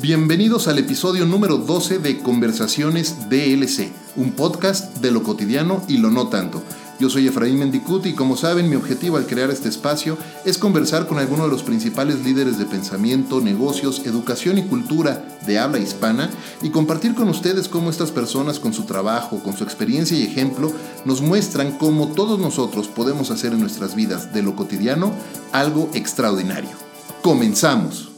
Bienvenidos al episodio número 12 de Conversaciones DLC, un podcast de lo cotidiano y lo no tanto. Yo soy Efraín Mendicut y como saben mi objetivo al crear este espacio es conversar con algunos de los principales líderes de pensamiento, negocios, educación y cultura de habla hispana y compartir con ustedes cómo estas personas con su trabajo, con su experiencia y ejemplo nos muestran cómo todos nosotros podemos hacer en nuestras vidas de lo cotidiano algo extraordinario. Comenzamos.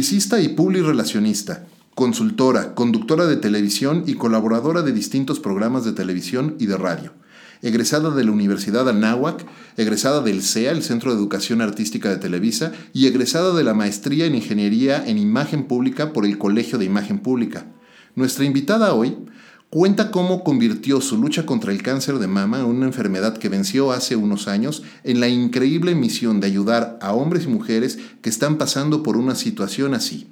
Publicista y publirelacionista, consultora, conductora de televisión y colaboradora de distintos programas de televisión y de radio. Egresada de la Universidad Anáhuac, egresada del CEA, el Centro de Educación Artística de Televisa, y egresada de la Maestría en Ingeniería en Imagen Pública por el Colegio de Imagen Pública. Nuestra invitada hoy Cuenta cómo convirtió su lucha contra el cáncer de mama, una enfermedad que venció hace unos años, en la increíble misión de ayudar a hombres y mujeres que están pasando por una situación así,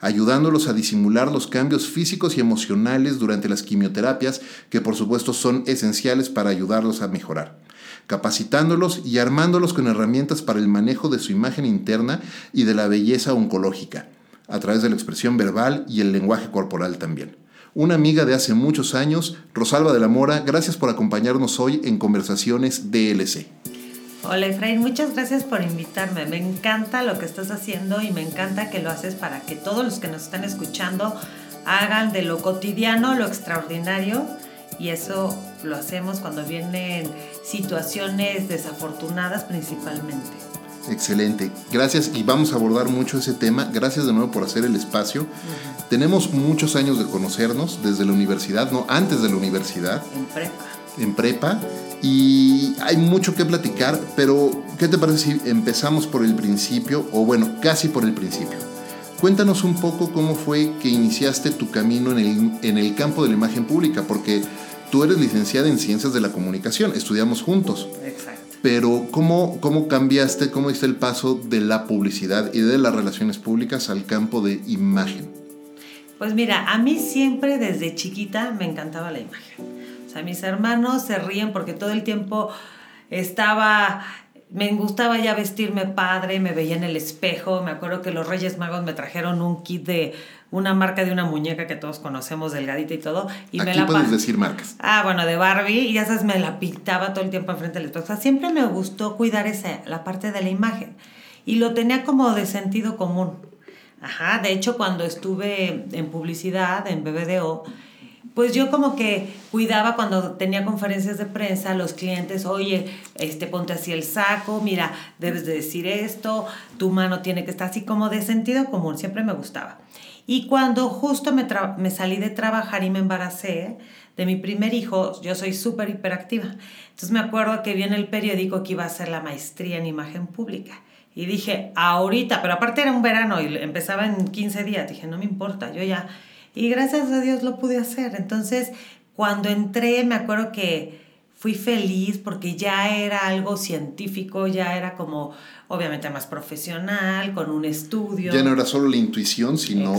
ayudándolos a disimular los cambios físicos y emocionales durante las quimioterapias, que por supuesto son esenciales para ayudarlos a mejorar capacitándolos y armándolos con herramientas para el manejo de su imagen interna y de la belleza oncológica, a través de la expresión verbal y el lenguaje corporal también una amiga de hace muchos años, Rosalba de la Mora. Gracias por acompañarnos hoy en Conversaciones DLC. Hola Efraín, muchas gracias por invitarme. Me encanta lo que estás haciendo y me encanta que lo haces para que todos los que nos están escuchando hagan de lo cotidiano lo extraordinario y eso lo hacemos cuando vienen situaciones desafortunadas principalmente. Excelente, gracias y vamos a abordar mucho ese tema. Gracias de nuevo por hacer el espacio. Tenemos muchos años de conocernos desde la universidad, no antes de la universidad. En prepa. En prepa. Y hay mucho que platicar, pero ¿qué te parece si empezamos por el principio? O bueno, casi por el principio. Cuéntanos un poco cómo fue que iniciaste tu camino en el, en el campo de la imagen pública, porque tú eres licenciada en Ciencias de la Comunicación, estudiamos juntos. Exacto. Pero ¿cómo, ¿cómo cambiaste, cómo hiciste el paso de la publicidad y de las relaciones públicas al campo de imagen? Pues mira, a mí siempre desde chiquita me encantaba la imagen. O sea, mis hermanos se ríen porque todo el tiempo estaba me gustaba ya vestirme padre, me veía en el espejo. Me acuerdo que los Reyes Magos me trajeron un kit de una marca de una muñeca que todos conocemos, delgadita y todo. Y Aquí me la puedes decir marcas. Ah, bueno, de Barbie. Y ya sabes, me la pintaba todo el tiempo enfrente del espejo. O sea, siempre me gustó cuidar esa, la parte de la imagen. Y lo tenía como de sentido común. Ajá, de hecho, cuando estuve en publicidad, en BBDO, pues yo como que cuidaba cuando tenía conferencias de prensa, los clientes, oye, este, ponte así el saco, mira, debes de decir esto, tu mano tiene que estar así como de sentido común, siempre me gustaba. Y cuando justo me, me salí de trabajar y me embaracé de mi primer hijo, yo soy súper hiperactiva. Entonces me acuerdo que vi en el periódico que iba a hacer la maestría en imagen pública. Y dije, ahorita, pero aparte era un verano y empezaba en 15 días, dije, no me importa, yo ya y gracias a Dios lo pude hacer. Entonces, cuando entré, me acuerdo que fui feliz porque ya era algo científico, ya era como obviamente más profesional, con un estudio. Ya no era solo la intuición, sino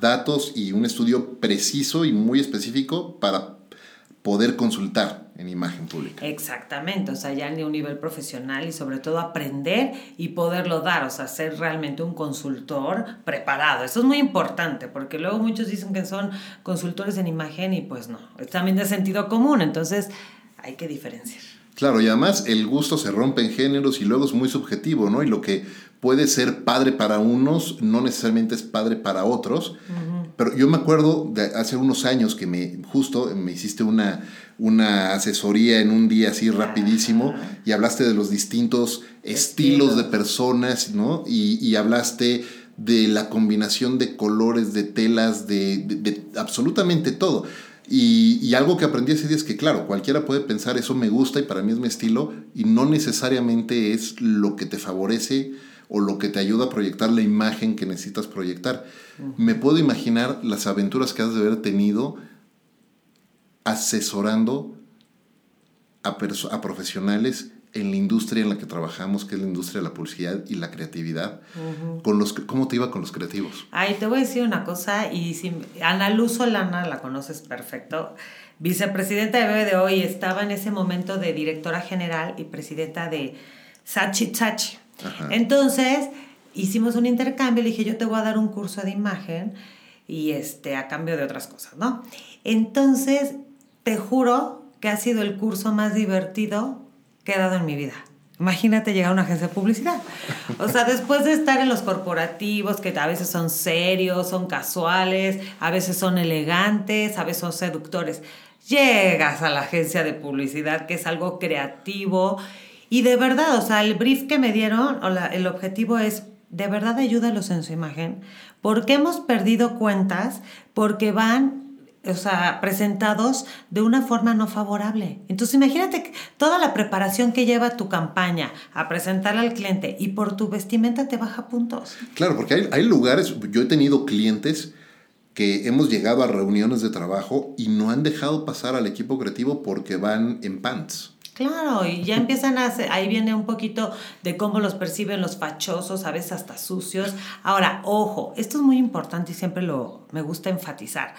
datos y un estudio preciso y muy específico para poder consultar en imagen pública. Exactamente, o sea, ya en un nivel profesional y sobre todo aprender y poderlo dar, o sea, ser realmente un consultor preparado. Eso es muy importante porque luego muchos dicen que son consultores en imagen y pues no, es también de sentido común, entonces hay que diferenciar. Claro, y además el gusto se rompe en géneros y luego es muy subjetivo, ¿no? Y lo que puede ser padre para unos no necesariamente es padre para otros. Pero yo me acuerdo de hace unos años que me justo me hiciste una una asesoría en un día así rapidísimo y hablaste de los distintos estilos de personas, ¿no? Y, hablaste de la combinación de colores, de telas, de, absolutamente todo. Y, y, algo que aprendí ese día es que, claro, cualquiera puede pensar eso me gusta y para mí es mi estilo y no necesariamente es lo que te favorece o lo que te ayuda a proyectar la imagen que necesitas proyectar. Me puedo imaginar las aventuras que has de haber tenido asesorando a, a profesionales en la industria en la que trabajamos, que es la industria de la publicidad y la creatividad, con los, ¿cómo te iba con los creativos? Ay, te voy a decir una cosa, y si Ana Luz Solana, la conoces perfecto, vicepresidenta de Bebe de hoy, estaba en ese momento de directora general y presidenta de Sachi Sachi. Entonces, hicimos un intercambio, le dije, yo te voy a dar un curso de imagen y este, a cambio de otras cosas, ¿no? Entonces, te juro que ha sido el curso más divertido que en mi vida. Imagínate llegar a una agencia de publicidad. O sea, después de estar en los corporativos, que a veces son serios, son casuales, a veces son elegantes, a veces son seductores, llegas a la agencia de publicidad, que es algo creativo. Y de verdad, o sea, el brief que me dieron, o el objetivo es, de verdad ayúdalos en su imagen, porque hemos perdido cuentas, porque van o sea, presentados de una forma no favorable. Entonces imagínate toda la preparación que lleva tu campaña a presentar al cliente y por tu vestimenta te baja puntos. Claro, porque hay, hay lugares, yo he tenido clientes que hemos llegado a reuniones de trabajo y no han dejado pasar al equipo creativo porque van en pants. Claro, y ya empiezan a hacer, ahí viene un poquito de cómo los perciben los fachosos, a veces hasta sucios. Ahora, ojo, esto es muy importante y siempre lo me gusta enfatizar.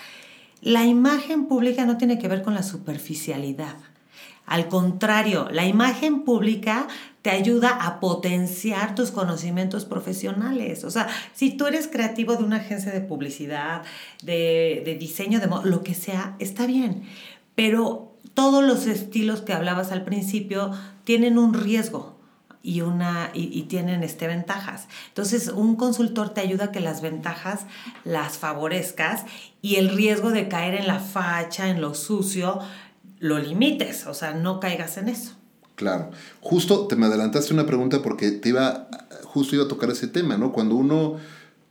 La imagen pública no tiene que ver con la superficialidad. Al contrario, la imagen pública te ayuda a potenciar tus conocimientos profesionales. O sea, si tú eres creativo de una agencia de publicidad, de, diseño, de lo que sea, está bien. Pero todos los estilos que hablabas al principio tienen un riesgo y, una, y, tienen este, ventajas. Entonces, un consultor te ayuda a que las ventajas las favorezcas y el riesgo de caer en la facha, en lo sucio, lo limites, o sea, no caigas en eso. Claro. Justo te me adelantaste una pregunta porque te iba, justo iba a tocar ese tema, ¿no? Cuando uno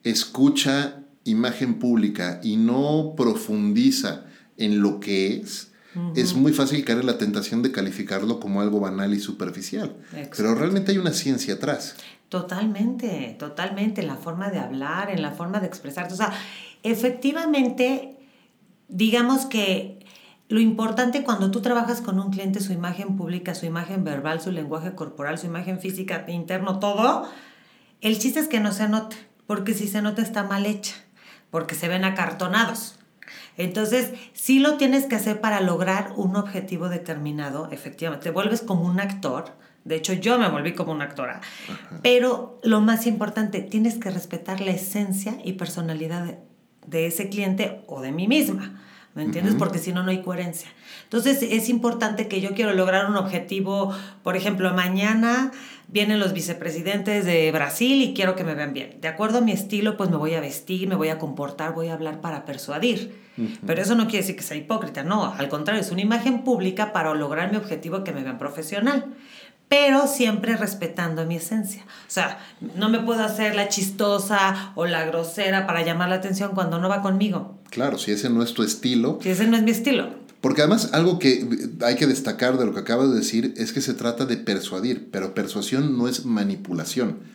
escucha imagen pública y no profundiza en lo que es, es muy fácil caer en la tentación de calificarlo como algo banal y superficial. Pero realmente hay una ciencia atrás. Totalmente, totalmente, en la forma de hablar, en la forma de expresarte. O sea, efectivamente, digamos que lo importante cuando tú trabajas con un cliente, su imagen pública, su imagen verbal, su lenguaje corporal, su imagen física, interno, todo, el chiste es que no se note, porque si se nota está mal hecha, porque se ven acartonados. Entonces, sí lo tienes que hacer para lograr un objetivo determinado, efectivamente. Te vuelves como un actor. De hecho, yo me volví como una actora. Pero lo más importante, tienes que respetar la esencia y personalidad de, ese cliente o de mí misma. ¿Me entiendes? Porque si no, no hay coherencia. Entonces, es importante que yo quiero lograr un objetivo, por ejemplo, mañana vienen los vicepresidentes de Brasil y quiero que me vean bien. De acuerdo a mi estilo, pues me voy a vestir, me voy a comportar, voy a hablar para persuadir. Pero eso no quiere decir que sea hipócrita, no, al contrario, es una imagen pública para lograr mi objetivo que me vean profesional, pero siempre respetando mi esencia. O sea, no me puedo hacer la chistosa o la grosera para llamar la atención cuando no va conmigo. Claro, si ese no es tu estilo. Si ese no es mi estilo. Porque además algo que hay que destacar de lo que acabas de decir es que se trata de persuadir, pero persuasión no es manipulación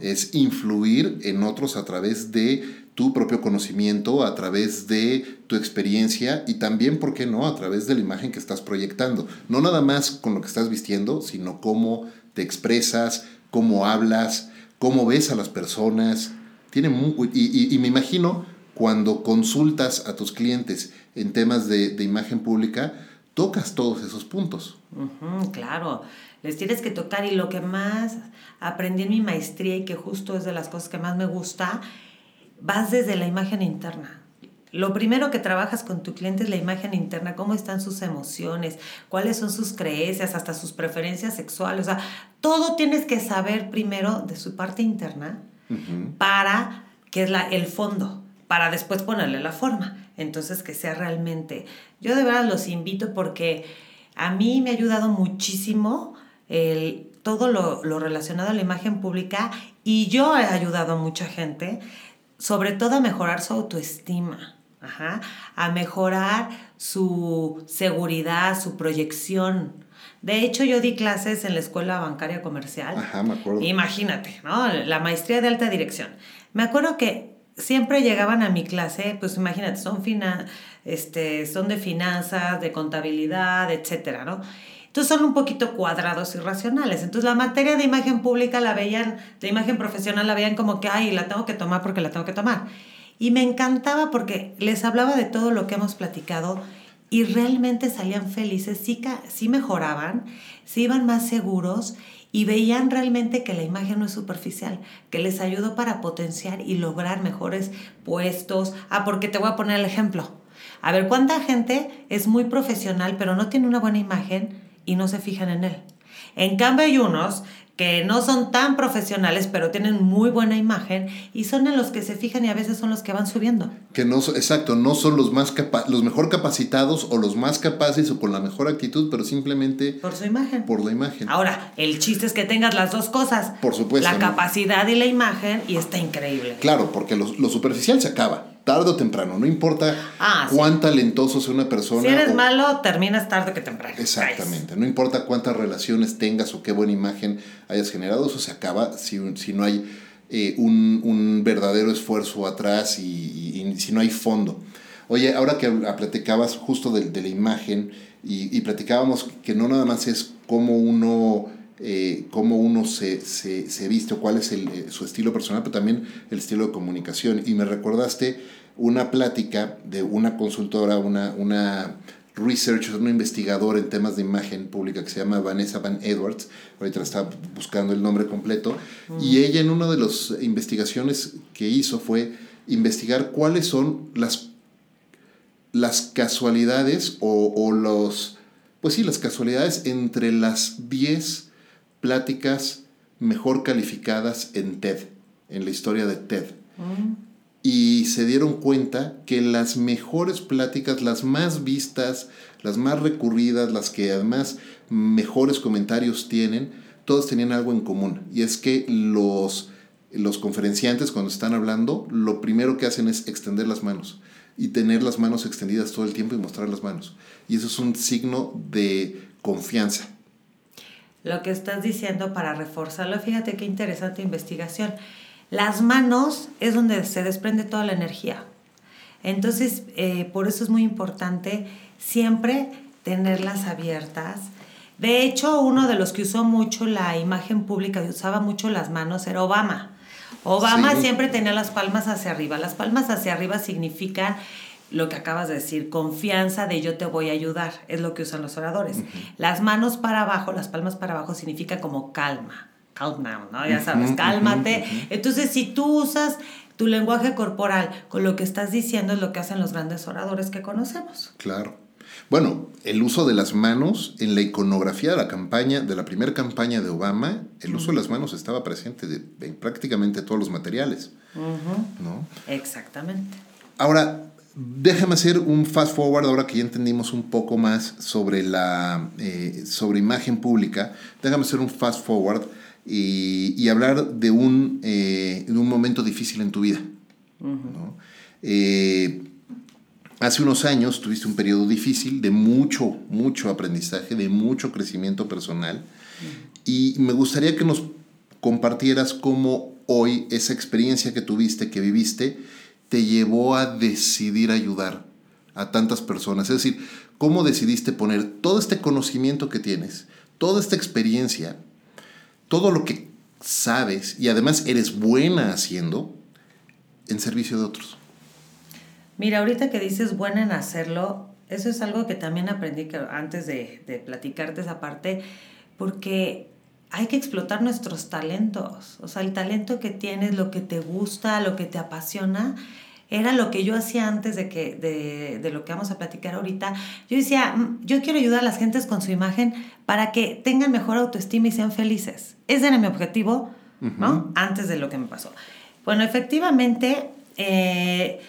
es influir en otros a través de tu propio conocimiento, a través de tu experiencia y también, ¿por qué no?, a través de la imagen que estás proyectando. No nada más con lo que estás vistiendo, sino cómo te expresas, cómo hablas, cómo ves a las personas. Tiene y, me imagino cuando consultas a tus clientes en temas de, imagen pública, tocas todos esos puntos. claro, les tienes que tocar y lo que más aprendí en mi maestría y que justo es de las cosas que más me gusta, vas desde la imagen interna. Lo primero que trabajas con tu cliente es la imagen interna, cómo están sus emociones, cuáles son sus creencias, hasta sus preferencias sexuales. O sea, todo tienes que saber primero de su parte interna para, que es la, el fondo, para después ponerle la forma. Entonces, que sea realmente. Yo de verdad los invito porque a mí me ha ayudado muchísimo el todo lo, relacionado a la imagen pública y yo he ayudado a mucha gente, sobre todo a mejorar su autoestima, a mejorar su seguridad, su proyección. De hecho, yo di clases en la Escuela Bancaria Comercial. Ajá, me acuerdo. Imagínate, ¿no? La maestría de alta dirección. Me acuerdo que siempre llegaban a mi clase, pues imagínate, son, fina, este, son de finanzas, de contabilidad, etcétera, ¿no? Entonces son un poquito cuadrados y racionales. Entonces la materia de imagen pública la veían, de imagen profesional la veían como que, ay, la tengo que tomar porque la tengo que tomar. Y me encantaba porque les hablaba de todo lo que hemos platicado y realmente salían felices, sí, sí mejoraban, sí iban más seguros y veían realmente que la imagen no es superficial, que les ayudó para potenciar y lograr mejores puestos. Ah, porque te voy a poner el ejemplo. A ver, ¿cuánta gente es muy profesional pero no tiene una buena imagen y no se fijan en él. En cambio hay unos que no son tan profesionales, pero tienen muy buena imagen y son en los que se fijan y a veces son los que van subiendo. Que no, exacto, no son los más los mejor capacitados o los más capaces o con la mejor actitud, pero simplemente por su imagen. Por la imagen. Ahora, el chiste es que tengas las dos cosas. Por supuesto. La capacidad y la imagen y está increíble. Claro, porque lo, lo superficial se acaba tarde o temprano, no importa ah, cuán talentoso sea una persona. Si eres malo, terminas tarde que temprano. Exactamente, no importa cuántas relaciones tengas o qué buena imagen hayas generado, eso se acaba si, si no hay eh, un, un, verdadero esfuerzo atrás y, si no hay fondo. Oye, ahora que platicabas justo de, de la imagen y, y, platicábamos que no nada más es cómo uno eh, cómo uno se, se, se, viste o cuál es el, eh, su estilo personal, pero también el estilo de comunicación. Y me recordaste una plática de una consultora, una, una researcher, una investigadora en temas de imagen pública que se llama Vanessa Van Edwards, ahorita está buscando el nombre completo, y ella en una de las investigaciones que hizo fue investigar cuáles son las, las casualidades o, o los, pues sí, las casualidades entre las 10 pláticas mejor calificadas en TED, en la historia de TED. Mm. Y se dieron cuenta que las mejores pláticas, las más vistas, las más recurridas, las que además mejores comentarios tienen, todas tenían algo en común. Y es que los, los conferenciantes cuando están hablando, lo primero que hacen es extender las manos y tener las manos extendidas todo el tiempo y mostrar las manos. Y eso es un signo de confianza lo que estás diciendo para reforzarlo. Fíjate qué interesante investigación. Las manos es donde se desprende toda la energía. Entonces, eh, por eso es muy importante siempre tenerlas abiertas. De hecho, uno de los que usó mucho la imagen pública y usaba mucho las manos era Obama. Obama siempre tenía las palmas hacia arriba. Las palmas hacia arriba significan lo que acabas de decir, confianza de yo te voy a ayudar, es lo que usan los oradores. Las manos para abajo, las palmas para abajo significa como calma, calm down, ¿no? Ya sabes, cálmate. Entonces, si tú usas tu lenguaje corporal con lo que estás diciendo es lo que hacen los grandes oradores que conocemos. Claro. Bueno, el uso de las manos en la iconografía de la campaña, de la primera campaña de Obama, el uso de las manos estaba presente en prácticamente todos los materiales. ¿no? Exactamente. Ahora, Déjame hacer un fast forward ahora que ya entendimos un poco más sobre la eh, sobre imagen pública. Déjame hacer un fast forward y, hablar de un, eh, de un momento difícil en tu vida. Eh, hace unos años tuviste un periodo difícil de mucho, mucho aprendizaje, de mucho crecimiento personal. Y me gustaría que nos compartieras cómo hoy esa experiencia que tuviste, que viviste, te llevó a decidir ayudar a tantas personas? Es decir, ¿cómo decidiste poner todo este conocimiento que tienes, toda esta experiencia, todo lo que sabes y además eres buena haciendo en servicio de otros? Mira, ahorita que dices buena en hacerlo, eso es algo que también aprendí antes de, de platicarte esa parte, porque hay que explotar nuestros talentos. O sea, el talento que tienes, lo que te gusta, lo que te apasiona, era lo que yo hacía antes de, que, de, de, lo que vamos a platicar ahorita. Yo decía, mm, yo quiero ayudar a las gentes con su imagen para que tengan mejor autoestima y sean felices. Ese era mi objetivo, ¿no? Antes de lo que me pasó. Bueno, efectivamente, eh,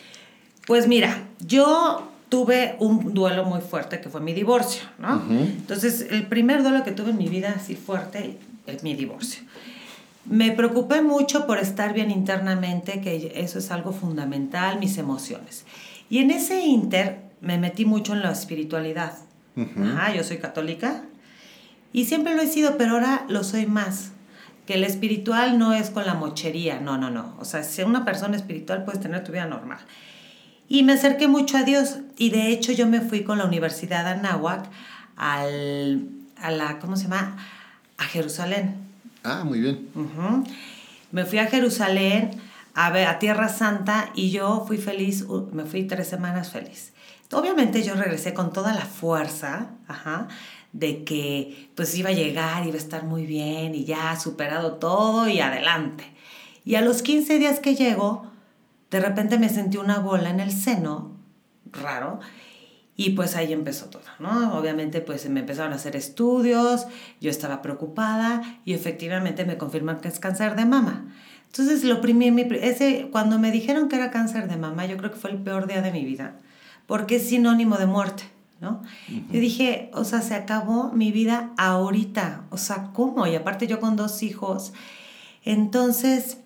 pues mira, yo tuve un duelo muy fuerte que fue mi divorcio, ¿no? Entonces, el primer duelo que tuve en mi vida así fuerte mi divorcio. Me preocupé mucho por estar bien internamente, que eso es algo fundamental, mis emociones. Y en ese inter me metí mucho en la espiritualidad. yo soy católica y siempre lo he sido, pero ahora lo soy más. Que el espiritual no es con la mochería, no, no, no. O sea, si una persona espiritual puedes tener tu vida normal. Y me acerqué mucho a Dios y de hecho yo me fui con la Universidad de Anáhuac al a la, ¿cómo se llama? A Jerusalén. Ah, muy bien. Me fui a Jerusalén, a, ver, a Tierra Santa, y yo fui feliz, me fui tres semanas feliz. Obviamente yo regresé con toda la fuerza, ajá, de que pues iba a llegar, iba a estar muy bien y ya superado todo y adelante. Y a los 15 días que llego, de repente me sentí una bola en el seno, raro, y pues ahí empezó todo, ¿no? Obviamente pues me empezaron a hacer estudios, yo estaba preocupada y efectivamente me confirman que es cáncer de mama. Entonces lo primero, ese, cuando me dijeron que era cáncer de mama, yo creo que fue el peor día de mi vida, porque es sinónimo de muerte. ¿no? Yo dije, o sea, se acabó mi vida ahorita, o sea, ¿cómo? Y aparte yo con dos hijos. Entonces,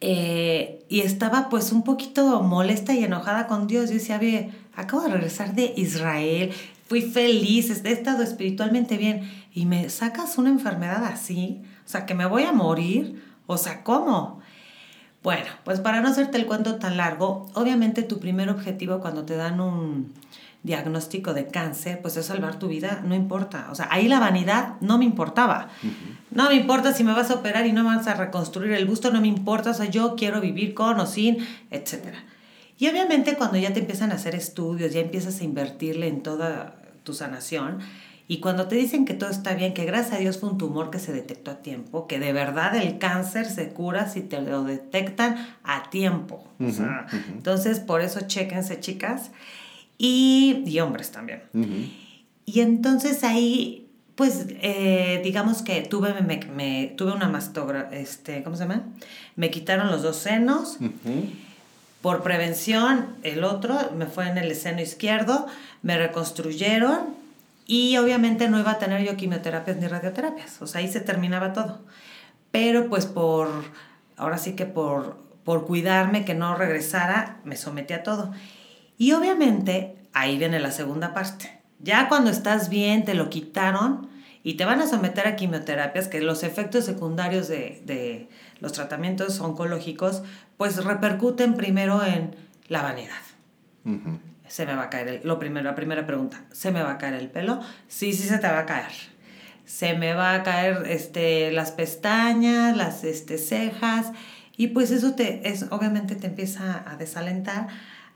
eh, y estaba pues un poquito molesta y enojada con Dios. Yo decía, ve, acabo de regresar de Israel, fui feliz, he estado espiritualmente bien, y me sacas una enfermedad así, o sea, que me voy a morir, o sea, ¿cómo? Bueno, pues para no hacerte el cuento tan largo, obviamente tu primer objetivo cuando te dan un, diagnóstico de cáncer, pues es salvar tu vida, no importa. O sea, ahí la vanidad no me importaba. No me importa si me vas a operar y no me vas a reconstruir el busto, no me importa. O sea, yo quiero vivir con o sin, etc. Y obviamente cuando ya te empiezan a hacer estudios, ya empiezas a invertirle en toda tu sanación, y cuando te dicen que todo está bien, que gracias a Dios fue un tumor que se detectó a tiempo, que de verdad el cáncer se cura si te lo detectan a tiempo. Entonces, por eso chéquense, chicas y, hombres también. Y entonces ahí, pues, eh, digamos que tuve, me, tuve una mastografía, este, ¿cómo se llama? Me quitaron los dos senos. Por prevención, el otro me fue en el seno izquierdo, me reconstruyeron y obviamente no iba a tener yo quimioterapias ni radioterapias. O sea, ahí se terminaba todo. Pero pues por, ahora sí que por, por cuidarme, que no regresara, me sometí a todo. Y obviamente ahí viene la segunda parte. Ya cuando estás bien, te lo quitaron y te van a someter a quimioterapias, que los efectos secundarios de, los tratamientos oncológicos, pues repercuten primero en la vanidad. Se me va a caer, el, lo primero, la primera pregunta, ¿se me va a caer el pelo? Sí, sí se te va a caer. Se me va a caer este, las pestañas, las este, cejas, y pues eso te, es, obviamente te empieza a desalentar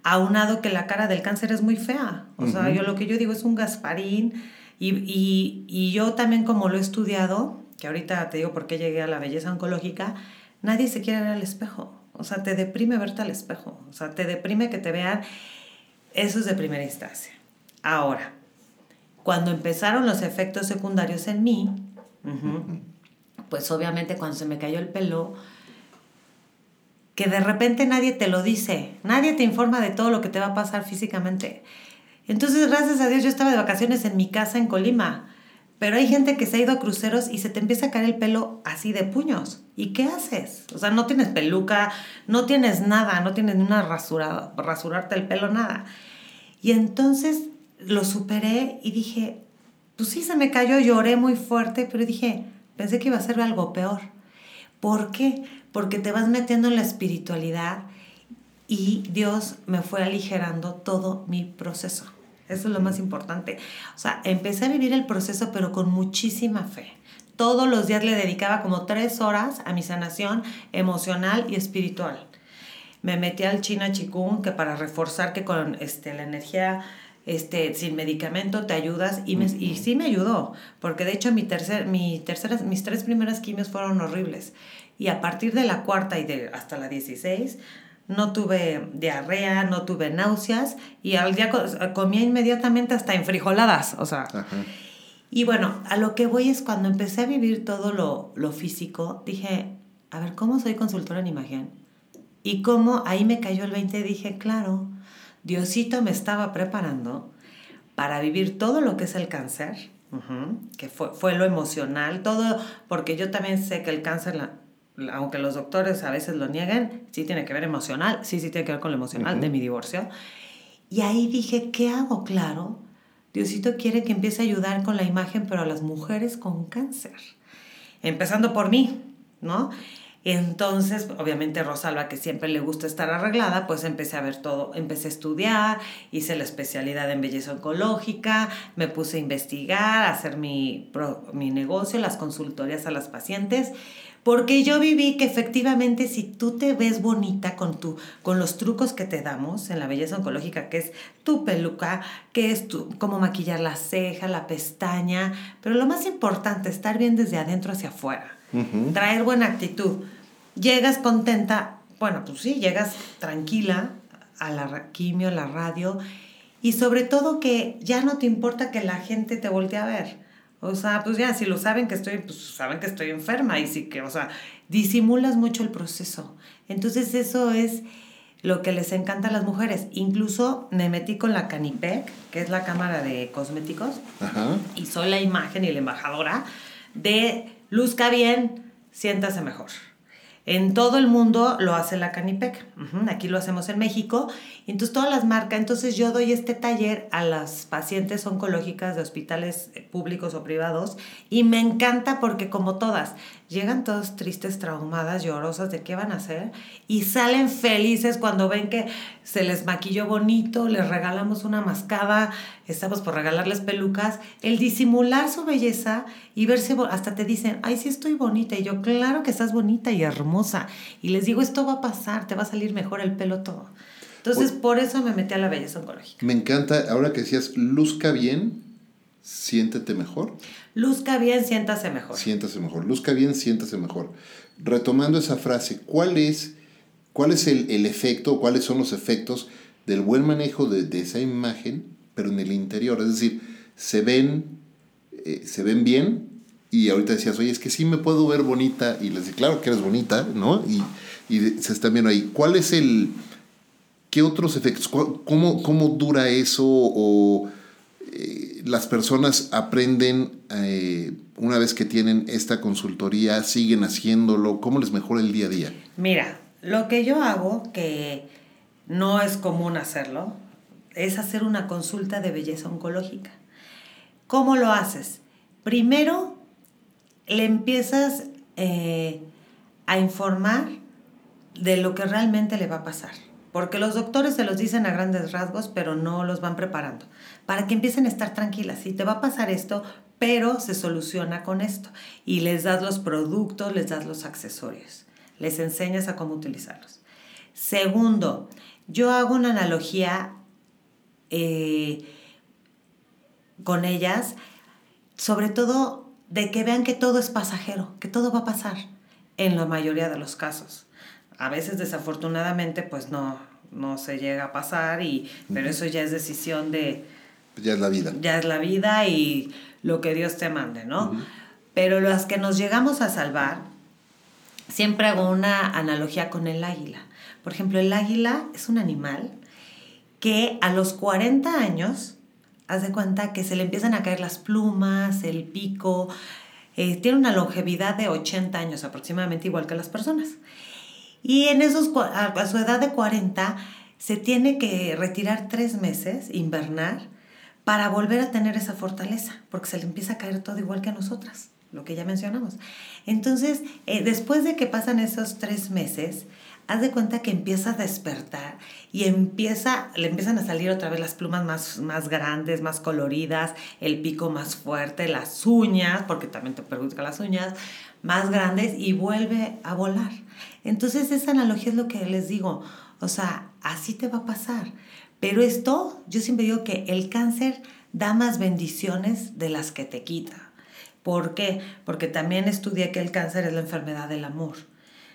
aunado que la cara del cáncer es muy fea. O sea, yo lo que yo digo es un Gasparín y, yo también como lo he estudiado, que ahorita te digo por qué llegué a la belleza oncológica, nadie se quiere ver al espejo. O sea, te deprime verte al espejo. O sea, te deprime que te vean. Eso es de primera instancia. Ahora, cuando empezaron los efectos secundarios en mí, pues obviamente cuando se me cayó el pelo, que de repente nadie te lo dice, nadie te informa de todo lo que te va a pasar físicamente. Entonces, gracias a Dios, yo estaba de vacaciones en mi casa en Colima, pero hay gente que se ha ido a cruceros y se te empieza a caer el pelo así de puños. ¿Y qué haces? O sea, no tienes peluca, no tienes nada, no tienes ni una rasurada, rasurarte el pelo, nada. Y entonces lo superé y dije, pues sí, se me cayó, lloré muy fuerte, pero dije, pensé que iba a ser algo peor. ¿Por qué? porque te vas metiendo en la espiritualidad y Dios me fue aligerando todo mi proceso. Eso es lo más importante. O sea, empecé a vivir el proceso, pero con muchísima fe. Todos los días le dedicaba como tres horas a mi sanación emocional y espiritual. Me metí al China Chikung, que para reforzar que con este, la energía este, sin medicamento te ayudas y, me, y sí me ayudó, porque de hecho mi tercer, mi tercera, mis tres primeras quimios fueron horribles y a partir de la cuarta y de hasta la 16 no tuve diarrea, no tuve náuseas y al día comía inmediatamente hasta en frijoladas, o sea. Y bueno, a lo que voy es cuando empecé a vivir todo lo, lo físico, dije, a ver, ¿cómo soy consultora en imagen? Y cómo ahí me cayó el 20 y dije, claro, Diosito me estaba preparando para vivir todo lo que es el cáncer, que fue, fue lo emocional, todo, porque yo también sé que el cáncer aunque los doctores a veces lo nieguen, sí tiene que ver emocional, sí, sí tiene que ver con lo emocional de mi divorcio. Y ahí dije, ¿qué hago? Claro, Diosito quiere que empiece a ayudar con la imagen, pero a las mujeres con cáncer. Empezando por mí, ¿no? Entonces, obviamente Rosalba, que siempre le gusta estar arreglada, pues empecé a ver todo, empecé a estudiar, hice la especialidad en belleza oncológica, me puse a investigar, a hacer mi, mi negocio, las consultorías a las pacientes, porque yo viví que efectivamente si tú te ves bonita con, tu, con los trucos que te damos en la belleza oncológica, que es tu peluca, que es tu, cómo maquillar la ceja, la pestaña, pero lo más importante, estar bien desde adentro hacia afuera, traer buena actitud Llegas contenta, bueno, pues sí, llegas tranquila a la quimio, a la radio, y sobre todo que ya no te importa que la gente te voltee a ver. O sea, pues ya, si lo saben que estoy, pues saben que estoy enferma y sí que, o sea, disimulas mucho el proceso. Entonces eso es lo que les encanta a las mujeres. Incluso me metí con la Canipec, que es la cámara de cosméticos, y soy la imagen y la embajadora de luzca bien, siéntase mejor. En todo el mundo lo hace la Canipec. Aquí lo hacemos en México. Entonces, todas las marcas. Entonces, yo doy este taller a las pacientes oncológicas de hospitales eh, públicos o privados. Y me encanta porque, como todas, llegan todas tristes, traumadas, llorosas de qué van a hacer y salen felices cuando ven que se les maquilló bonito, les regalamos una mascada, estamos por regalarles pelucas, el disimular su belleza y verse, hasta te dicen, ay, sí estoy bonita, y yo, claro que estás bonita y hermosa, y les digo, esto va a pasar, te va a salir mejor el pelo todo. Entonces, por eso me metí a la belleza oncológica. Me encanta, ahora que decías, luzca bien, siéntete mejor. Luzca bien, siéntase mejor. Siéntase mejor. Luzca bien, siéntase mejor. Retomando esa frase, ¿cuál es, cuál es el, el efecto, cuáles son los efectos del buen manejo de, de, esa imagen, pero en el interior? Es decir, se ven, eh, se ven bien y ahorita decías, oye, es que sí me puedo ver bonita y les digo, claro que eres bonita, ¿no? Y, y se están viendo ahí. ¿Cuál es el, qué otros efectos, cómo, cómo dura eso o eh, las personas aprenden eh, una vez que tienen esta consultoría, siguen haciéndolo, ¿cómo les mejora el día a día? Mira, lo que yo hago, que no es común hacerlo, es hacer una consulta de belleza oncológica. ¿Cómo lo haces? Primero, le empiezas eh, a informar de lo que realmente le va a pasar. Porque los doctores se los dicen a grandes rasgos, pero no los van preparando. Para que empiecen a estar tranquilas. Si te va a pasar esto, pero se soluciona con esto. Y les das los productos, les das los accesorios. Les enseñas a cómo utilizarlos. Segundo, yo hago una analogía eh, con ellas, sobre todo de que vean que todo es pasajero, que todo va a pasar en la mayoría de los casos. A veces desafortunadamente pues no, no se llega a pasar, y, pero eso ya es decisión de... Ya es la vida. Ya es la vida y lo que Dios te mande, ¿no? Pero las que nos llegamos a salvar, siempre hago una analogía con el águila. Por ejemplo, el águila es un animal que a los 40 años, haz de cuenta que se le empiezan a caer las plumas, el pico, eh, tiene una longevidad de 80 años aproximadamente, igual que las personas. Y en esos, a su edad de 40, se tiene que retirar tres meses, invernar, para volver a tener esa fortaleza, porque se le empieza a caer todo igual que a nosotras, lo que ya mencionamos. Entonces, eh, después de que pasan esos tres meses, haz de cuenta que empieza a despertar y empieza, le empiezan a salir otra vez las plumas más, más grandes, más coloridas, el pico más fuerte, las uñas, porque también te perjudica las uñas, más grandes y vuelve a volar. Entonces esa analogía es lo que les digo, o sea, así te va a pasar. Pero esto, yo siempre digo que el cáncer da más bendiciones de las que te quita. ¿Por qué? Porque también estudié que el cáncer es la enfermedad del amor.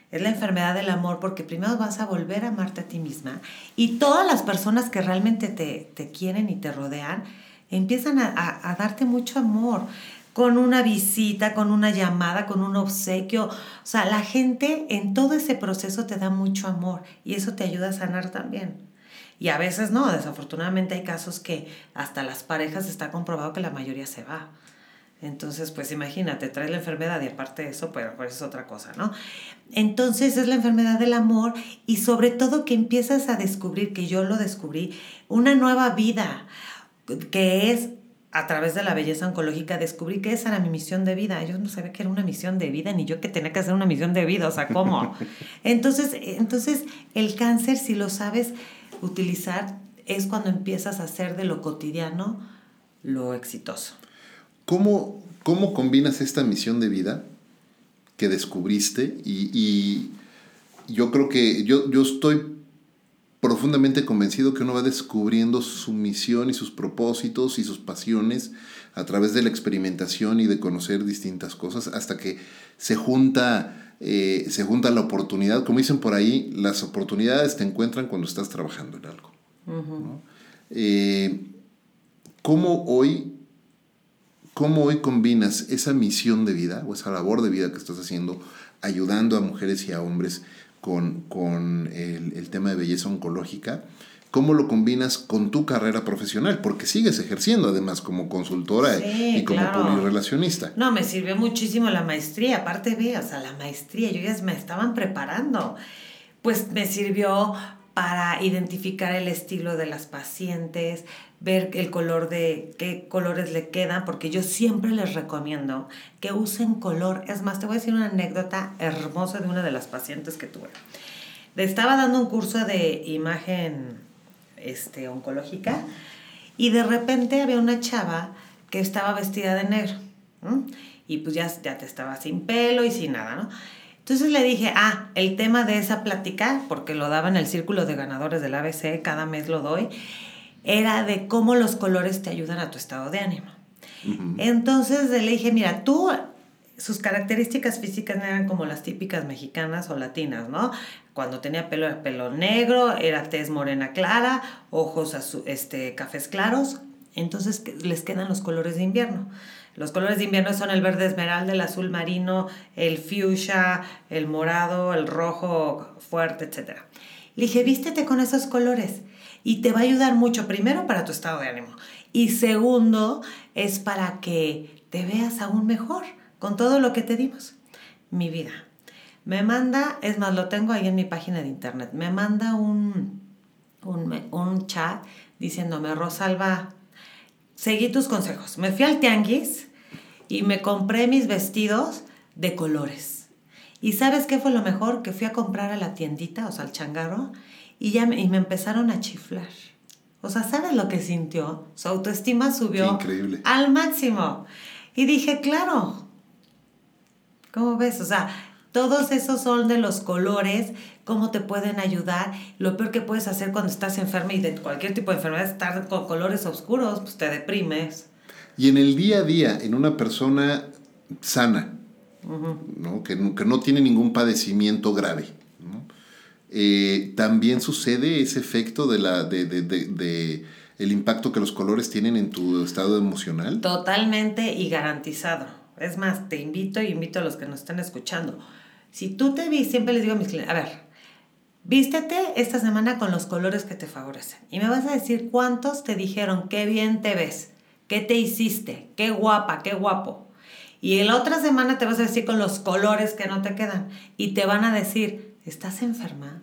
Es la enfermedad del amor porque primero vas a volver a amarte a ti misma y todas las personas que realmente te, te quieren y te rodean empiezan a, darte mucho amor con una visita, con una llamada, con un obsequio. O sea, la gente en todo ese proceso te da mucho amor y eso te ayuda a sanar también. Y a veces no, desafortunadamente hay casos que hasta las parejas está comprobado que la mayoría se va. Entonces, pues imagínate, trae la enfermedad y aparte de eso, pero pues es otra cosa, ¿no? Entonces es la enfermedad del amor y sobre todo que empiezas a descubrir, que yo lo descubrí, una nueva vida, que es a través de la belleza oncológica descubrí que esa era mi misión de vida. Yo no sabía que era una misión de vida, ni yo que tenía que hacer una misión de vida, o sea, ¿cómo? Entonces, entonces el cáncer, si lo sabes utilizar, es cuando empiezas a hacer de lo cotidiano lo exitoso. ¿Cómo, cómo combinas esta misión de vida que descubriste? Y, y yo creo que yo, yo estoy profundamente convencido que uno va descubriendo su misión y sus propósitos y sus pasiones a través de la experimentación y de conocer distintas cosas hasta que se junta, eh, se junta la oportunidad. Como dicen por ahí, las oportunidades te encuentran cuando estás trabajando en algo. Eh, ¿Cómo hoy cómo hoy combinas esa misión de vida o esa labor de vida que estás haciendo, ayudando a mujeres y a hombres con, el, tema de belleza oncológica, ¿cómo lo combinas con tu carrera profesional? Porque sigues ejerciendo además como consultora y como claro. relacionista. No, me sirvió muchísimo la maestría, aparte ve, o sea, la maestría, yo ya me estaban preparando. Pues me sirvió para identificar el estilo de las pacientes, ver el color de qué colores le quedan, porque yo siempre les recomiendo que usen color. Es más, te voy a decir una anécdota hermosa de una de las pacientes que tuve. Le estaba dando un curso de imagen este, oncológica y de repente había una chava que estaba vestida de negro. Y pues ya, ya te estaba sin pelo y sin nada, ¿no? Entonces le dije, ah, el tema de esa plática, porque lo daba en el círculo de ganadores del ABC, cada mes lo doy, era de cómo los colores te ayudan a tu estado de ánimo. Entonces le dije, mira, tú, sus características físicas eran como las típicas mexicanas o latinas, ¿no? Cuando tenía pelo era pelo negro, era tez morena clara, ojos este, cafés claros. Entonces les quedan los colores de invierno. Los colores de invierno son el verde esmeralda, el azul marino, el fuchsia, el morado, el rojo fuerte, etc. Le dije, vístete con esos colores y te va a ayudar mucho, primero para tu estado de ánimo y segundo es para que te veas aún mejor con todo lo que te dimos. Mi vida. Me manda, es más, lo tengo ahí en mi página de internet, me manda un, un, un chat diciéndome, Rosalba, seguí tus consejos. Me fui al tianguis y me compré mis vestidos de colores. ¿Y sabes qué fue lo mejor? Que fui a comprar a la tiendita, o sea, al changarro, y, ya me, y me empezaron a chiflar. O sea, ¿sabes lo que sintió? Su autoestima subió al máximo. Y dije, claro, ¿cómo ves? O sea, todos esos son de los colores, cómo te pueden ayudar. Lo peor que puedes hacer cuando estás enferma y de cualquier tipo de enfermedad, estar con colores oscuros, pues te deprimes. Y en el día a día, en una persona sana, ¿no? Que, que, no tiene ningún padecimiento grave, eh, también sucede ese efecto de la, de, de, de, el impacto que los colores tienen en tu estado emocional. Totalmente y garantizado. Es más, te invito y invito a los que nos están escuchando. Si tú te vis, siempre les digo a mis clientes, a ver, vístete esta semana con los colores que te favorecen. Y me vas a decir cuántos te dijeron, qué bien te ves, qué te hiciste, qué guapa, qué guapo. Y la otra semana te vas a decir con los colores que no te quedan. Y te van a decir, ¿estás enferma?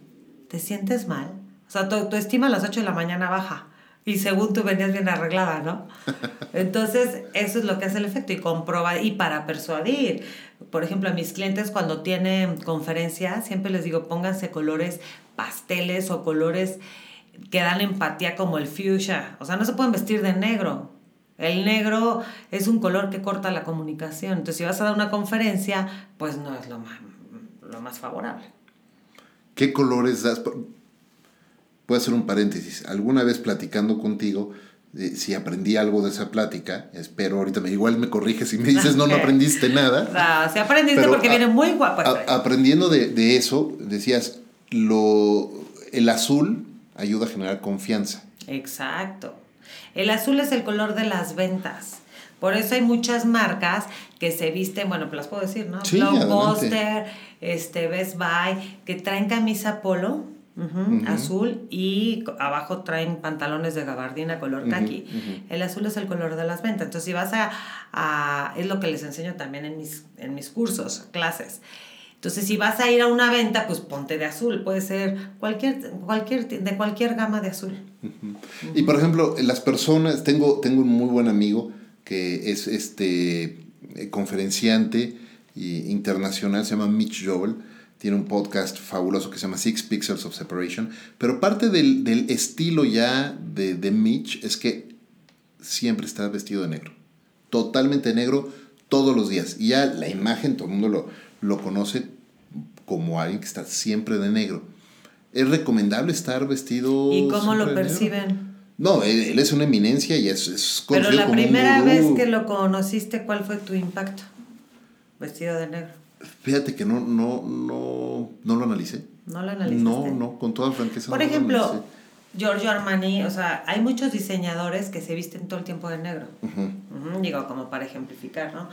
¿Te sientes mal? O sea, tu, estima a las 8 de la mañana baja. Y según tú venías bien arreglada, ¿no? Entonces, eso es lo que hace el efecto y comprobar y para persuadir. Por ejemplo, a mis clientes cuando tienen conferencias, siempre les digo, pónganse colores pasteles o colores que dan empatía como el fuchsia. O sea, no se pueden vestir de negro. El negro es un color que corta la comunicación. Entonces, si vas a dar una conferencia, pues no es lo más, lo más favorable. ¿Qué colores das? Puedo hacer un paréntesis. Alguna vez platicando contigo, eh, si aprendí algo de esa plática, espero ahorita me, igual me corriges y me dices, no, no aprendiste nada. No, sí aprendiste porque viene muy guapo. aprendiendo de, de, eso, decías, lo, el azul ayuda a generar confianza. Exacto. El azul es el color de las ventas. Por eso hay muchas marcas que se visten, bueno, pues las puedo decir, ¿no? Sí, Blockbuster, este, Best Buy, que traen camisa polo, azul y abajo traen pantalones de gabardina color khaki. El azul es el color de las ventas. Entonces, si vas a, es lo que les enseño también en mis, en mis cursos, clases. Entonces, si vas a ir a una venta, pues ponte de azul. Puede ser cualquier, cualquier, de cualquier gama de azul. Y por ejemplo, las personas, tengo, tengo un muy buen amigo que es este eh, conferenciante internacional, se llama Mitch Joel. Tiene un podcast fabuloso que se llama Six Pixels of Separation. Pero parte del, estilo ya de, de Mitch es que siempre está vestido de negro. Totalmente negro todos los días. Y ya la imagen, todo el mundo lo, lo conoce como alguien que está siempre de negro. ¿Es recomendable estar vestido? ¿Y cómo lo perciben? No, él, es una eminencia y es, es Pero la primera vez que lo conociste, ¿cuál fue tu impacto? Vestido de negro. Fíjate que no, no, no, no lo analicé. No lo analicé. No, no, con toda franqueza. Por ejemplo, Giorgio Armani, o sea, hay muchos diseñadores que se visten todo el tiempo de negro. digo, como para ejemplificar, ¿no?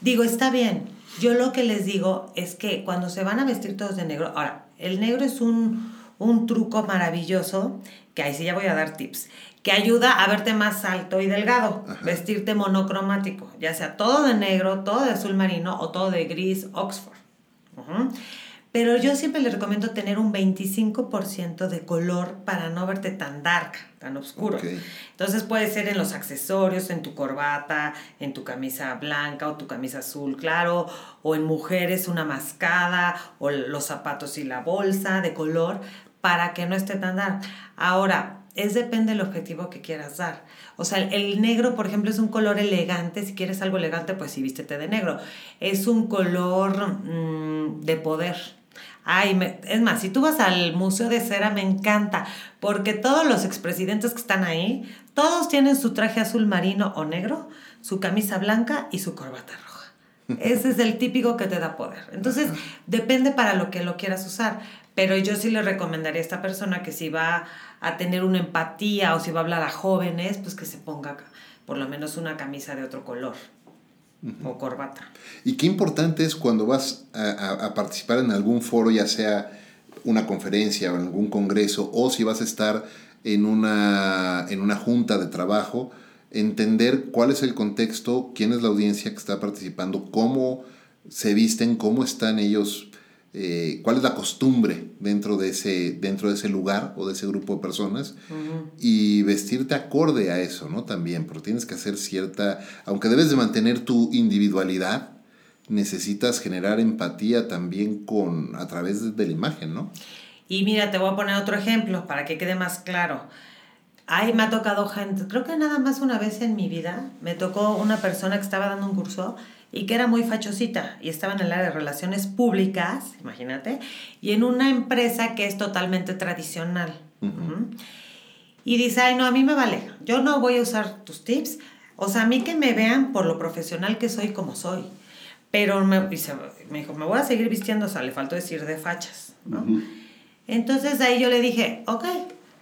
Digo, está bien. Yo lo que les digo es que cuando se van a vestir todos de negro, ahora, el negro es un, un truco maravilloso, que ahí sí ya voy a dar tips, que ayuda a verte más alto y delgado, vestirte monocromático, ya sea todo de negro, todo de azul marino o todo de gris Oxford. Pero yo siempre les recomiendo tener un 25% de color para no verte tan dark, tan oscuro. Entonces puede ser en los accesorios, en tu corbata, en tu camisa blanca o tu camisa azul claro, o en mujeres una mascada, o los zapatos y la bolsa de color, para que no esté tan dark. Ahora, es depende del objetivo que quieras dar. O sea, el negro, por ejemplo, es un color elegante. Si quieres algo elegante, pues sí, vístete de negro. Es un color mm, de poder Ay, es más, si tú vas al Museo de Cera, me encanta, porque todos los expresidentes que están ahí, todos tienen su traje azul marino o negro, su camisa blanca y su corbata roja. Ese es el típico que te da poder. Entonces, depende para lo que lo quieras usar. Pero yo sí le recomendaría a esta persona que si va a tener una empatía o si va a hablar a jóvenes, pues que se ponga por lo menos una camisa de otro color o corbata. Y qué importante es cuando vas a, participar en algún foro, ya sea una conferencia o en algún congreso, o si vas a estar en una, en una junta de trabajo, entender cuál es el contexto, quién es la audiencia que está participando, cómo se visten, cómo están ellos eh, cuál es la costumbre dentro de, ese, dentro de ese lugar o de ese grupo de personas y vestirte acorde a eso, ¿no? También, pero tienes que hacer cierta, aunque debes de mantener tu individualidad, necesitas generar empatía también con, a través de, la imagen, ¿no? Y mira, te voy a poner otro ejemplo para que quede más claro. Ay, me ha tocado gente, creo que nada más una vez en mi vida me tocó una persona que estaba dando un curso y que era muy fachosita y estaba en el área de relaciones públicas, imagínate, y en una empresa que es totalmente tradicional. Y dice, ay, no, a mí me vale, yo no voy a usar tus tips, o sea, a mí que me vean por lo profesional que soy como soy. Pero me, me dijo, me voy a seguir vistiendo, o sea, le faltó decir de fachas, ¿no? Entonces ahí yo le dije, ok,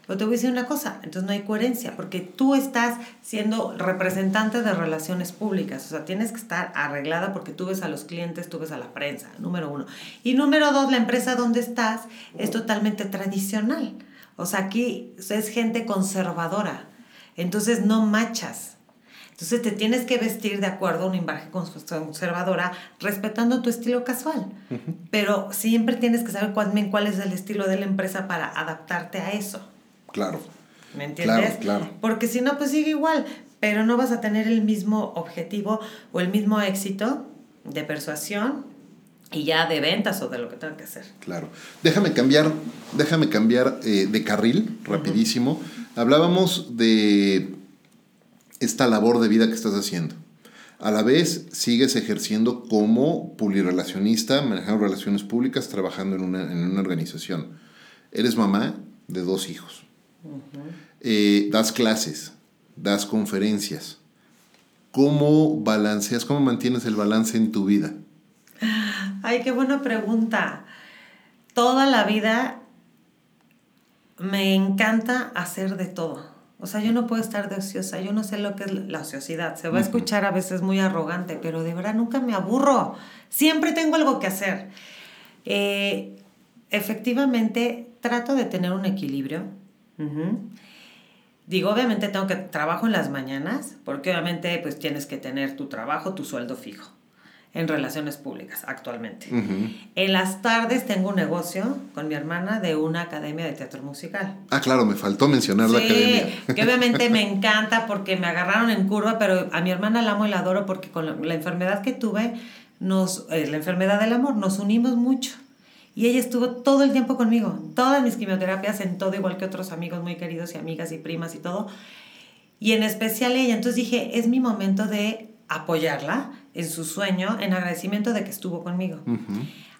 pero te voy a decir una cosa, entonces no hay coherencia, porque tú estás siendo representante de relaciones públicas, o sea, tienes que estar arreglada porque tú ves a los clientes, tú ves a la prensa, número uno. Y número dos, la empresa donde estás es totalmente tradicional. O sea, aquí es gente conservadora, entonces no machas. Entonces te tienes que vestir de acuerdo a una imagen conservadora, respetando tu estilo casual. Pero siempre tienes que saber cuál, cuál es el estilo de la empresa para adaptarte a eso. Claro. ¿Me entiendes? Claro, Porque si no, pues sigue igual, pero no vas a tener el mismo objetivo o el mismo éxito de persuasión y ya de ventas o de lo que tenga que hacer. Claro. Déjame cambiar, déjame cambiar eh, de carril rapidísimo. Hablábamos de esta labor de vida que estás haciendo. A la vez sigues ejerciendo como publirelacionista, manejando relaciones públicas, trabajando en una, en una organización. Eres mamá de dos hijos. Eh, das clases, das conferencias. ¿Cómo balanceas, cómo mantienes el balance en tu vida? Ay, qué buena pregunta. Toda la vida me encanta hacer de todo. O sea, yo no puedo estar de ociosa, yo no sé lo que es la ociosidad. Se va a escuchar a veces muy arrogante, pero de verdad nunca me aburro. Siempre tengo algo que hacer. Eh, efectivamente, trato de tener un equilibrio Digo, obviamente tengo que trabajo en las mañanas, porque obviamente pues tienes que tener tu trabajo, tu sueldo fijo. en relaciones públicas actualmente. En las tardes tengo un negocio con mi hermana de una academia de teatro musical. Ah, claro, me faltó mencionar la academia. que obviamente me encanta porque me agarraron en curva, pero a mi hermana la amo y la adoro porque con la, enfermedad que tuve, nos, eh, la enfermedad del amor, nos unimos mucho. Y ella estuvo todo el tiempo conmigo, todas mis quimioterapias en todo, igual que otros amigos muy queridos y amigas y primas y todo. Y en especial ella. Entonces dije, es mi momento de apoyarla en su sueño, en agradecimiento de que estuvo conmigo.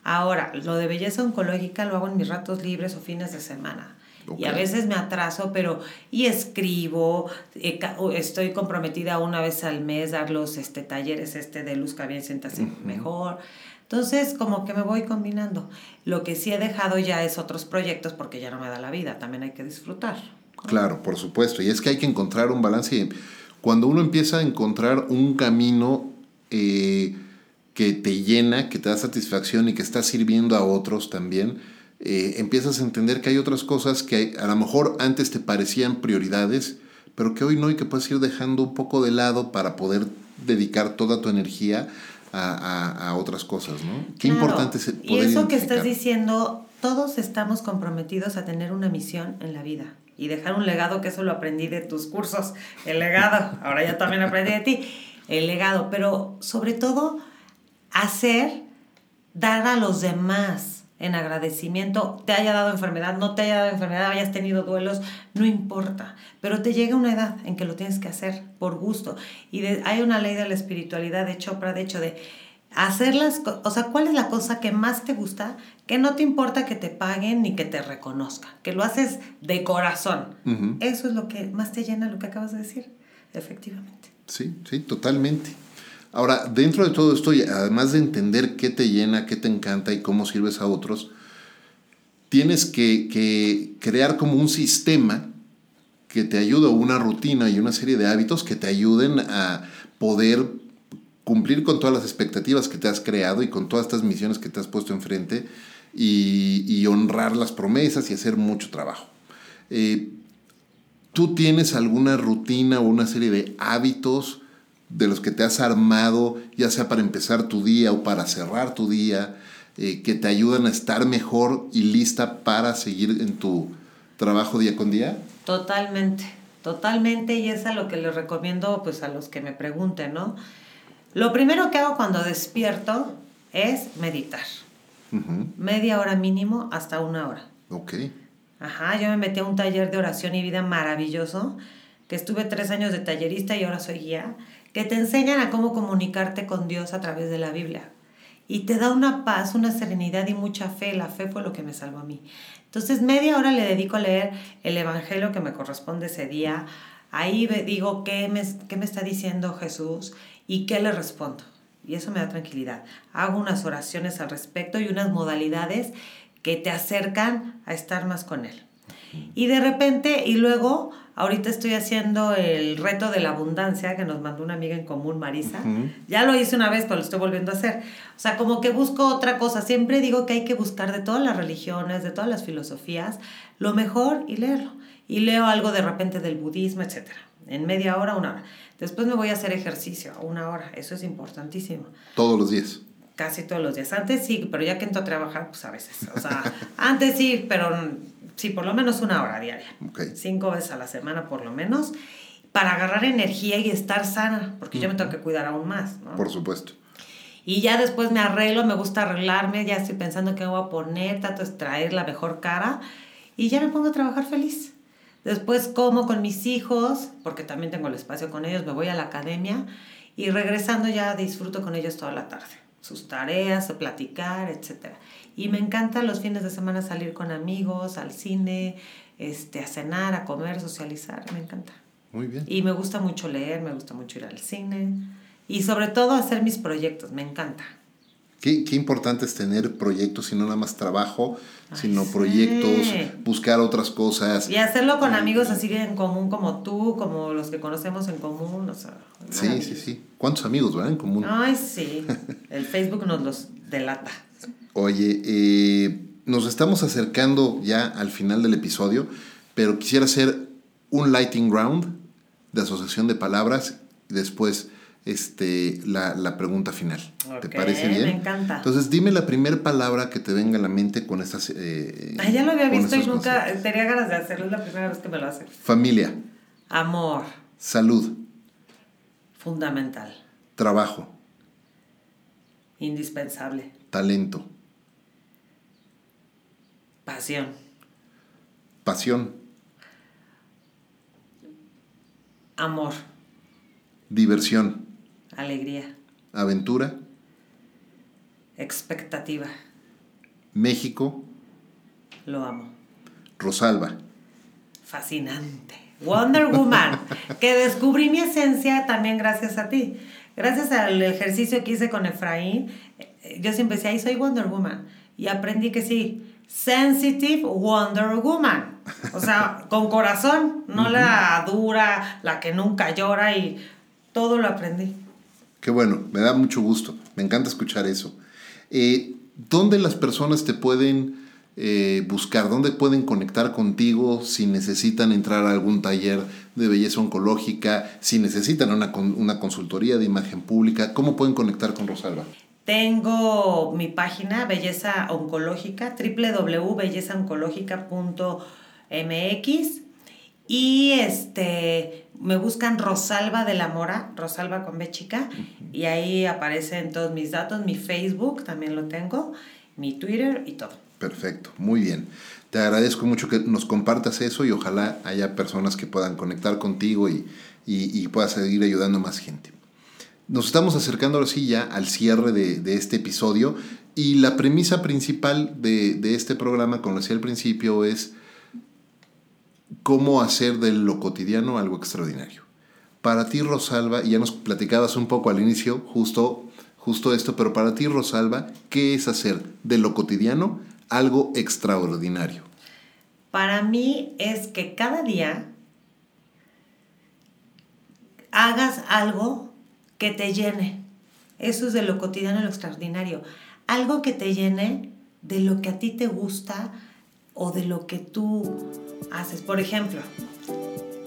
Ahora, lo de belleza oncológica lo hago en mis ratos libres o fines de semana. Y a veces me atraso, pero y escribo, eh, estoy comprometida una vez al mes dar los este, talleres este de Luzca Bien, siéntase mejor. Entonces, como que me voy combinando. Lo que sí he dejado ya es otros proyectos porque ya no me da la vida, también hay que disfrutar. Claro, por supuesto. Y es que hay que encontrar un balance. Cuando uno empieza a encontrar un camino eh, que te llena, que te da satisfacción y que está sirviendo a otros también, eh, empiezas a entender que hay otras cosas que a lo mejor antes te parecían prioridades, pero que hoy no y que puedes ir dejando un poco de lado para poder dedicar toda tu energía a, otras cosas, ¿no? Qué importante es poder Y eso que estás diciendo, todos estamos comprometidos a tener una misión en la vida y dejar un legado, que eso lo aprendí de tus cursos, el legado, ahora ya también aprendí de ti, el legado, pero sobre todo hacer, dar a los demás en agradecimiento, te haya dado enfermedad, no te haya dado enfermedad, hayas tenido duelos, no importa, pero te llega una edad en que lo tienes que hacer por gusto. Y hay una ley de la espiritualidad de Chopra, de hecho, de hacerlas, o sea, ¿cuál es la cosa que más te gusta? Que no te importa que te paguen ni que te reconozcan, que lo haces de corazón. Eso es lo que más te llena, lo que acabas de decir, efectivamente. Sí, sí, totalmente. Ahora, dentro de todo esto, además de entender qué te llena, qué te encanta y cómo sirves a otros, tienes que, crear como un sistema que te ayude, una rutina y una serie de hábitos que te ayuden a poder cumplir con todas las expectativas que te has creado y con todas estas misiones que te has puesto enfrente y, honrar las promesas y hacer mucho trabajo. Eh, ¿Tú tienes alguna rutina o una serie de hábitos de los que te has armado, ya sea para empezar tu día o para cerrar tu día, eh, que te ayudan a estar mejor y lista para seguir en tu trabajo día con día? Totalmente, totalmente, y es a lo que les recomiendo pues a los que me pregunten, ¿no? Lo primero que hago cuando despierto es meditar. Media hora mínimo hasta una hora. Ok. Ajá, yo me metí a un taller de oración y vida maravilloso, que estuve tres años de tallerista y ahora soy guía que te enseñan a cómo comunicarte con Dios a través de la Biblia. Y te da una paz, una serenidad y mucha fe. La fe fue lo que me salvó a mí. Entonces, media hora le dedico a leer el Evangelio que me corresponde ese día. Ahí digo qué me, qué me está diciendo Jesús y qué le respondo. Y eso me da tranquilidad. Hago unas oraciones al respecto y unas modalidades que te acercan a estar más con Él. Y de repente, y luego Ahorita estoy haciendo el reto de la abundancia que nos mandó una amiga en común, Marisa. Ya lo hice una vez, pero lo estoy volviendo a hacer. O sea, como que busco otra cosa. Siempre digo que hay que buscar de todas las religiones, de todas las filosofías, lo mejor y leerlo. Y leo algo de repente del budismo, etc. En media hora, una hora. Después me voy a hacer ejercicio, una hora. Eso es importantísimo. Todos los días casi todos los días. Antes sí, pero ya que entro a trabajar, pues a veces. O sea, antes sí, pero sí, por lo menos una hora diaria. Cinco veces a la semana por lo menos, para agarrar energía y estar sana, porque yo me tengo que cuidar aún más. ¿no? Por supuesto. Y ya después me arreglo, me gusta arreglarme, ya estoy pensando qué voy a poner, trato de traer la mejor cara y ya me pongo a trabajar feliz. Después como con mis hijos, porque también tengo el espacio con ellos, me voy a la academia y regresando ya disfruto con ellos toda la tarde. Sus tareas, platicar, etcétera. Y me encanta los fines de semana salir con amigos, al cine, este, a cenar, a comer, socializar, me encanta. Muy bien. Y me gusta mucho leer, me gusta mucho ir al cine y sobre todo hacer mis proyectos, me encanta. Qué, qué importante es tener proyectos y no nada más trabajo, sino proyectos, buscar otras cosas. Y hacerlo con amigos así en común como tú, como los que conocemos en común, o sea. Sí, sí, sí. ¿Cuántos amigos, verdad, en común? Ay, sí. El Facebook nos los delata. Oye, eh, nos estamos acercando ya al final del episodio, pero quisiera hacer un lighting round de asociación de palabras y después este, la, pregunta final. ¿Te parece bien? Me encanta. Entonces, dime la primera palabra que te venga a la mente con estas... Eh, ya lo había visto y nunca tenía ganas de hacerlo. Es la primera vez que me lo hace. Familia. Amor. Salud. Fundamental. Trabajo. Indispensable. Talento. Pasión. Pasión. Amor. Diversión. Alegría. Aventura. Expectativa. México. Lo amo. Rosalba. Fascinante. Wonder Woman, que descubrí mi esencia también gracias a ti. Gracias al ejercicio que hice con Efraín, eh, yo siempre decía, ahí soy Wonder Woman. Y aprendí que sí, Sensitive Wonder Woman. O sea, con corazón, no la dura, la que nunca llora y todo lo aprendí. Qué bueno, me da mucho gusto. Me encanta escuchar eso. Eh, ¿Dónde las personas te pueden eh, buscar? ¿Dónde pueden conectar contigo si necesitan entrar a algún taller de belleza oncológica? Si necesitan una, una consultoría de imagen pública, ¿cómo pueden conectar con Rosalba? Tengo mi página Belleza Oncológica, www.bellezaoncológica.mx y este me buscan Rosalba de la Mora, Rosalba con B chica, y ahí aparecen todos mis datos, mi Facebook también lo tengo, mi Twitter y todo. Perfecto, muy bien. Te agradezco mucho que nos compartas eso y ojalá haya personas que puedan conectar contigo y, y, y puedas seguir ayudando a más gente. Nos estamos acercando ahora sí ya al cierre de, este episodio y la premisa principal de, este programa, como decía al principio, es cómo hacer de lo cotidiano algo extraordinario. Para ti, Rosalba, y ya nos platicabas un poco al inicio, justo, justo esto, pero para ti, Rosalba, ¿qué es hacer de lo cotidiano algo extraordinario? Para mí es que cada día hagas algo que te llene. Eso es de lo cotidiano lo extraordinario. Algo que te llene de lo que a ti te gusta o de lo que tú haces. Por ejemplo,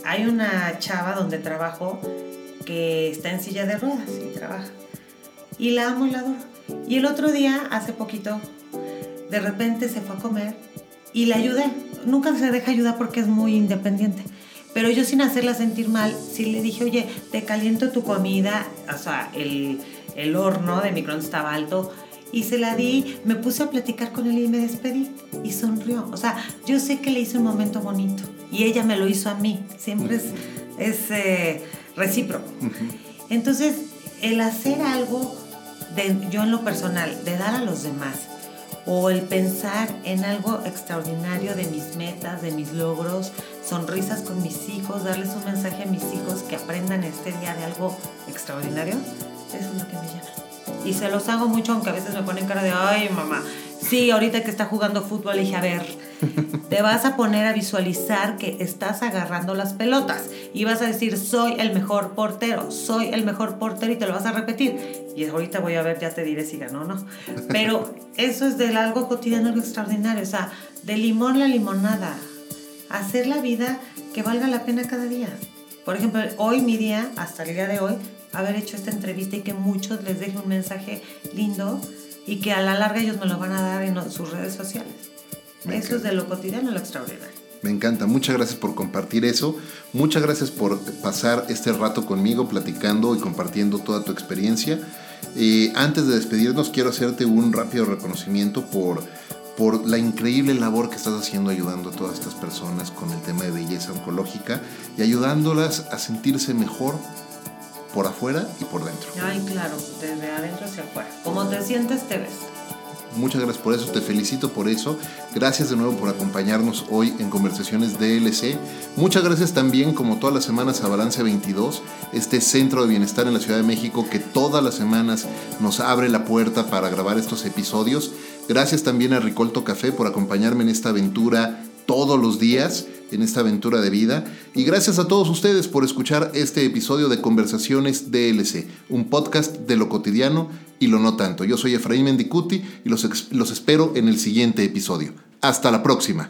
hay una chava donde trabajo que está en silla de ruedas y trabaja. Y la amo y la adoro. Y el otro día, hace poquito, de repente se fue a comer y la ayudé. Nunca se deja ayudar porque es muy independiente. Pero yo sin hacerla sentir mal, sí le dije, oye, te caliento tu comida, o sea, el, el horno de microondas estaba alto, y se la di, me puse a platicar con él y me despedí y sonrió. O sea, yo sé que le hice un momento bonito y ella me lo hizo a mí, siempre es, es eh, recíproco. Entonces, el hacer algo, de, yo en lo personal, de dar a los demás, o el pensar en algo extraordinario de mis metas, de mis logros, sonrisas con mis hijos, darles un mensaje a mis hijos que aprendan este día de algo extraordinario, eso es lo que me llena. Y se los hago mucho, aunque a veces me ponen cara de, ay mamá, sí, ahorita que está jugando fútbol, dije, a ver, te vas a poner a visualizar que estás agarrando las pelotas y vas a decir, soy el mejor portero, soy el mejor portero y te lo vas a repetir. Y ahorita voy a ver, ya te diré si ganó o no. Pero eso es del algo cotidiano, algo extraordinario, o sea, de limón la limonada, hacer la vida que valga la pena cada día. Por ejemplo, hoy mi día, hasta el día de hoy, haber hecho esta entrevista y que muchos les deje un mensaje lindo y que a la larga ellos me lo van a dar en sus redes sociales. eso es de lo cotidiano a lo extraordinario. Me encanta, muchas gracias por compartir eso, muchas gracias por pasar este rato conmigo platicando y compartiendo toda tu experiencia. Eh, antes de despedirnos quiero hacerte un rápido reconocimiento por, por la increíble labor que estás haciendo ayudando a todas estas personas con el tema de belleza oncológica y ayudándolas a sentirse mejor por afuera y por dentro. Ay, claro, desde adentro hacia afuera. Como te sientes, te ves. Muchas gracias por eso, te felicito por eso. Gracias de nuevo por acompañarnos hoy en Conversaciones DLC. Muchas gracias también, como todas las semanas, a Balance 22, este centro de bienestar en la Ciudad de México que todas las semanas nos abre la puerta para grabar estos episodios. Gracias también a Ricolto Café por acompañarme en esta aventura todos los días en esta aventura de vida. Y gracias a todos ustedes por escuchar este episodio de Conversaciones DLC, un podcast de lo cotidiano y lo no tanto. Yo soy Efraín Mendicuti y los, los espero en el siguiente episodio. Hasta la próxima.